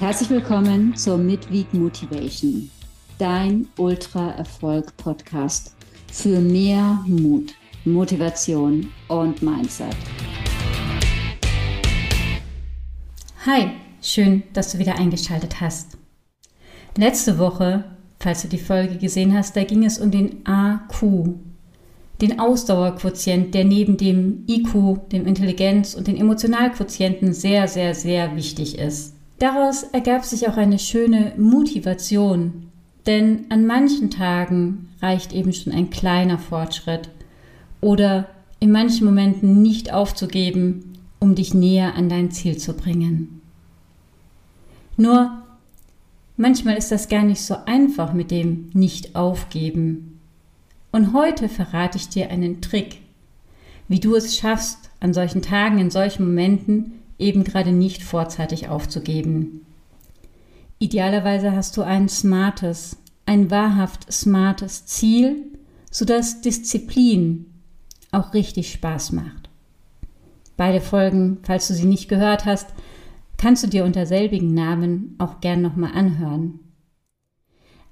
Herzlich willkommen zur Midweek Motivation, dein Ultra-Erfolg-Podcast für mehr Mut, Motivation und Mindset. Hi, schön, dass du wieder eingeschaltet hast. Letzte Woche, falls du die Folge gesehen hast, da ging es um den AQ, den Ausdauerquotient, der neben dem IQ, dem Intelligenz- und den Emotionalquotienten sehr, sehr, sehr wichtig ist. Daraus ergab sich auch eine schöne Motivation, denn an manchen Tagen reicht eben schon ein kleiner Fortschritt oder in manchen Momenten nicht aufzugeben, um dich näher an dein Ziel zu bringen. Nur manchmal ist das gar nicht so einfach mit dem Nicht-Aufgeben. Und heute verrate ich dir einen Trick, wie du es schaffst, an solchen Tagen, in solchen Momenten eben gerade nicht vorzeitig aufzugeben. Idealerweise hast du ein smartes, ein wahrhaft smartes Ziel, sodass Disziplin auch richtig Spaß macht. Beide Folgen, falls du sie nicht gehört hast, kannst du dir unter selbigen Namen auch gern nochmal anhören.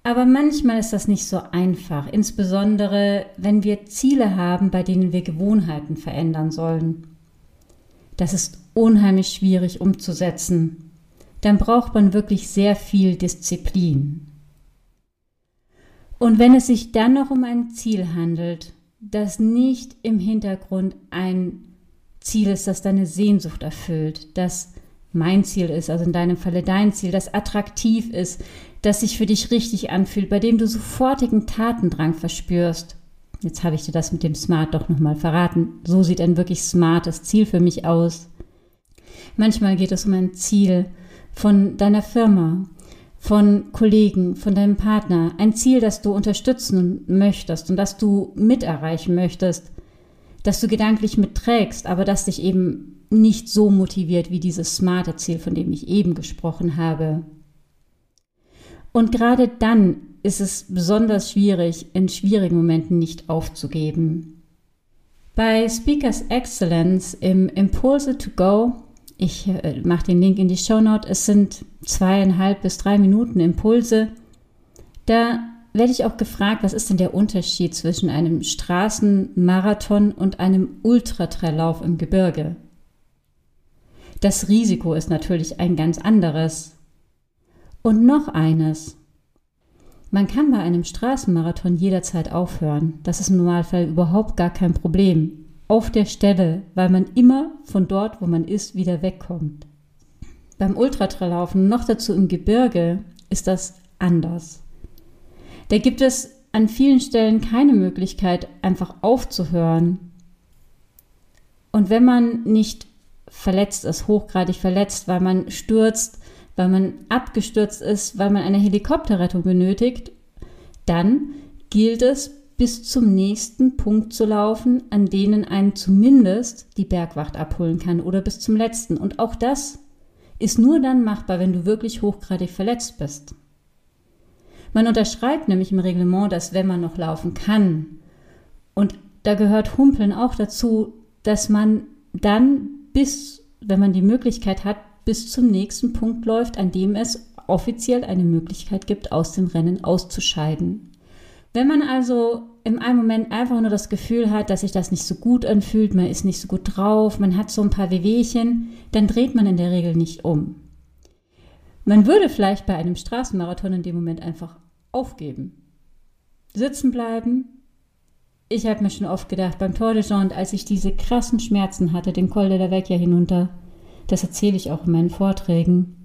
Aber manchmal ist das nicht so einfach, insbesondere wenn wir Ziele haben, bei denen wir Gewohnheiten verändern sollen. Das ist unheimlich schwierig umzusetzen. Dann braucht man wirklich sehr viel Disziplin. Und wenn es sich dann noch um ein Ziel handelt, das nicht im Hintergrund ein Ziel ist, das deine Sehnsucht erfüllt, das mein Ziel ist, also in deinem Falle dein Ziel, das attraktiv ist, das sich für dich richtig anfühlt, bei dem du sofortigen Tatendrang verspürst, Jetzt habe ich dir das mit dem Smart doch nochmal verraten. So sieht ein wirklich smartes Ziel für mich aus. Manchmal geht es um ein Ziel von deiner Firma, von Kollegen, von deinem Partner, ein Ziel, das du unterstützen möchtest und das du miterreichen möchtest, das du gedanklich mitträgst, aber das dich eben nicht so motiviert wie dieses smarte Ziel, von dem ich eben gesprochen habe. Und gerade dann ist es besonders schwierig, in schwierigen Momenten nicht aufzugeben. Bei Speakers Excellence im Impulse to Go, ich äh, mache den Link in die Show Note, es sind zweieinhalb bis drei Minuten Impulse. Da werde ich auch gefragt, was ist denn der Unterschied zwischen einem Straßenmarathon und einem Ultratraillauf im Gebirge? Das Risiko ist natürlich ein ganz anderes. Und noch eines. Man kann bei einem Straßenmarathon jederzeit aufhören. Das ist im Normalfall überhaupt gar kein Problem. Auf der Stelle, weil man immer von dort, wo man ist, wieder wegkommt. Beim Ultratraillaufen, noch dazu im Gebirge, ist das anders. Da gibt es an vielen Stellen keine Möglichkeit, einfach aufzuhören. Und wenn man nicht verletzt ist, hochgradig verletzt, weil man stürzt, weil man abgestürzt ist, weil man eine Helikopterrettung benötigt, dann gilt es, bis zum nächsten Punkt zu laufen, an denen einen zumindest die Bergwacht abholen kann oder bis zum letzten. Und auch das ist nur dann machbar, wenn du wirklich hochgradig verletzt bist. Man unterschreibt nämlich im Reglement, dass wenn man noch laufen kann, und da gehört Humpeln auch dazu, dass man dann bis, wenn man die Möglichkeit hat, bis zum nächsten Punkt läuft, an dem es offiziell eine Möglichkeit gibt, aus dem Rennen auszuscheiden. Wenn man also im einen Moment einfach nur das Gefühl hat, dass sich das nicht so gut anfühlt, man ist nicht so gut drauf, man hat so ein paar Wehwehchen, dann dreht man in der Regel nicht um. Man würde vielleicht bei einem Straßenmarathon in dem Moment einfach aufgeben. Sitzen bleiben. Ich habe mir schon oft gedacht, beim Tour de Jean, als ich diese krassen Schmerzen hatte, den Col de la Vecchia hinunter, das erzähle ich auch in meinen Vorträgen,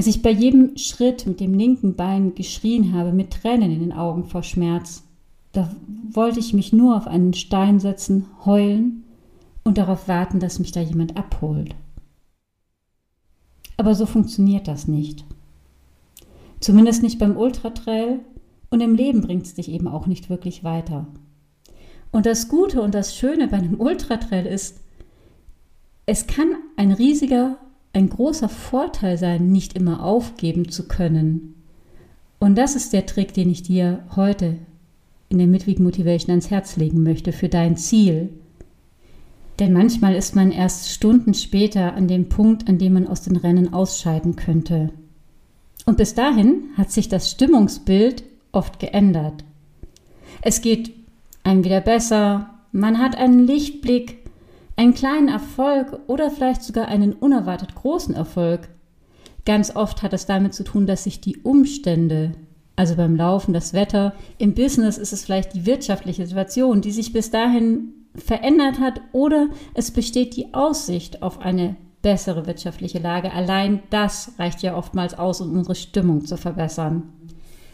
als ich bei jedem Schritt mit dem linken Bein geschrien habe, mit Tränen in den Augen vor Schmerz. Da wollte ich mich nur auf einen Stein setzen, heulen und darauf warten, dass mich da jemand abholt. Aber so funktioniert das nicht. Zumindest nicht beim Ultratrail und im Leben bringt es dich eben auch nicht wirklich weiter. Und das Gute und das Schöne bei einem Ultratrail ist, es kann ein riesiger, ein großer Vorteil sein, nicht immer aufgeben zu können. Und das ist der Trick, den ich dir heute in der Midweek Motivation ans Herz legen möchte für dein Ziel. Denn manchmal ist man erst Stunden später an dem Punkt, an dem man aus den Rennen ausscheiden könnte. Und bis dahin hat sich das Stimmungsbild oft geändert. Es geht einem wieder besser, man hat einen Lichtblick, einen kleinen Erfolg oder vielleicht sogar einen unerwartet großen Erfolg. Ganz oft hat es damit zu tun, dass sich die Umstände, also beim Laufen das Wetter, im Business ist es vielleicht die wirtschaftliche Situation, die sich bis dahin verändert hat oder es besteht die Aussicht auf eine bessere wirtschaftliche Lage. Allein das reicht ja oftmals aus, um unsere Stimmung zu verbessern.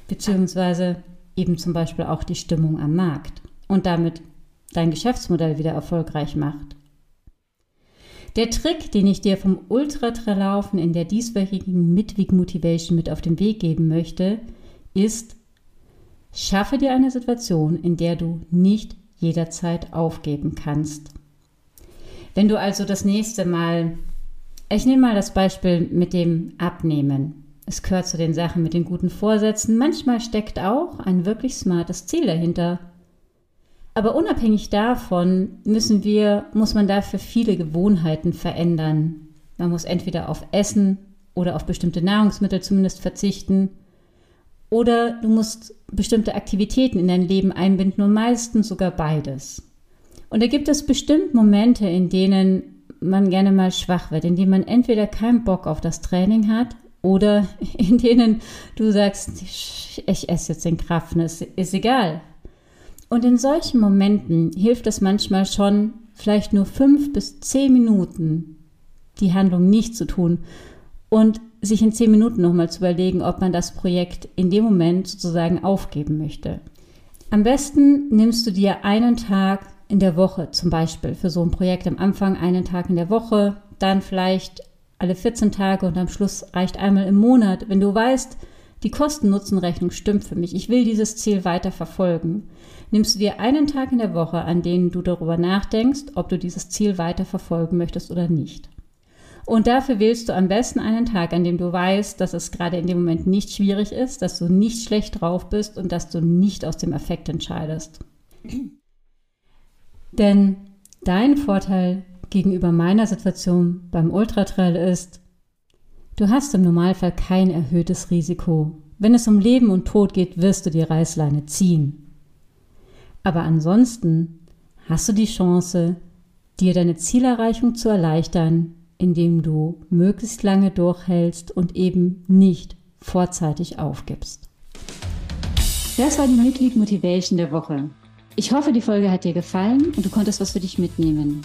Beziehungsweise eben zum Beispiel auch die Stimmung am Markt und damit dein Geschäftsmodell wieder erfolgreich macht. Der Trick, den ich dir vom Ultratraillaufen in der dieswöchigen Midweek Motivation mit auf den Weg geben möchte, ist, schaffe dir eine Situation, in der du nicht jederzeit aufgeben kannst. Wenn du also das nächste Mal, ich nehme mal das Beispiel mit dem Abnehmen. Es gehört zu den Sachen mit den guten Vorsätzen. Manchmal steckt auch ein wirklich smartes Ziel dahinter. Aber unabhängig davon müssen wir, muss man dafür viele Gewohnheiten verändern. Man muss entweder auf Essen oder auf bestimmte Nahrungsmittel zumindest verzichten. Oder du musst bestimmte Aktivitäten in dein Leben einbinden und meistens sogar beides. Und da gibt es bestimmt Momente, in denen man gerne mal schwach wird, in denen man entweder keinen Bock auf das Training hat oder in denen du sagst, ich esse jetzt den Kraft, ist, ist egal, und in solchen Momenten hilft es manchmal schon, vielleicht nur fünf bis zehn Minuten die Handlung nicht zu tun und sich in zehn Minuten nochmal zu überlegen, ob man das Projekt in dem Moment sozusagen aufgeben möchte. Am besten nimmst du dir einen Tag in der Woche zum Beispiel für so ein Projekt. Am Anfang einen Tag in der Woche, dann vielleicht alle 14 Tage und am Schluss reicht einmal im Monat. Wenn du weißt, die Kosten-Nutzen-Rechnung stimmt für mich, ich will dieses Ziel weiter verfolgen, nimmst du dir einen Tag in der Woche, an dem du darüber nachdenkst, ob du dieses Ziel weiter verfolgen möchtest oder nicht. Und dafür wählst du am besten einen Tag, an dem du weißt, dass es gerade in dem Moment nicht schwierig ist, dass du nicht schlecht drauf bist und dass du nicht aus dem Affekt entscheidest. Denn dein Vorteil gegenüber meiner Situation beim Ultratrail ist, du hast im Normalfall kein erhöhtes Risiko. Wenn es um Leben und Tod geht, wirst du die Reißleine ziehen. Aber ansonsten hast du die Chance, dir deine Zielerreichung zu erleichtern, indem du möglichst lange durchhältst und eben nicht vorzeitig aufgibst. Das war die Midweek Motivation der Woche. Ich hoffe, die Folge hat dir gefallen und du konntest was für dich mitnehmen.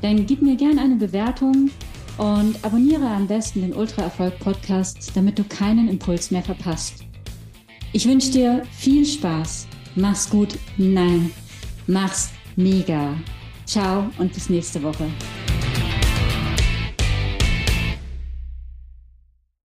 Dann gib mir gerne eine Bewertung und abonniere am besten den Ultra Erfolg Podcast, damit du keinen Impuls mehr verpasst. Ich wünsche dir viel Spaß Mach's gut. Nein. Mach's mega. Ciao und bis nächste Woche.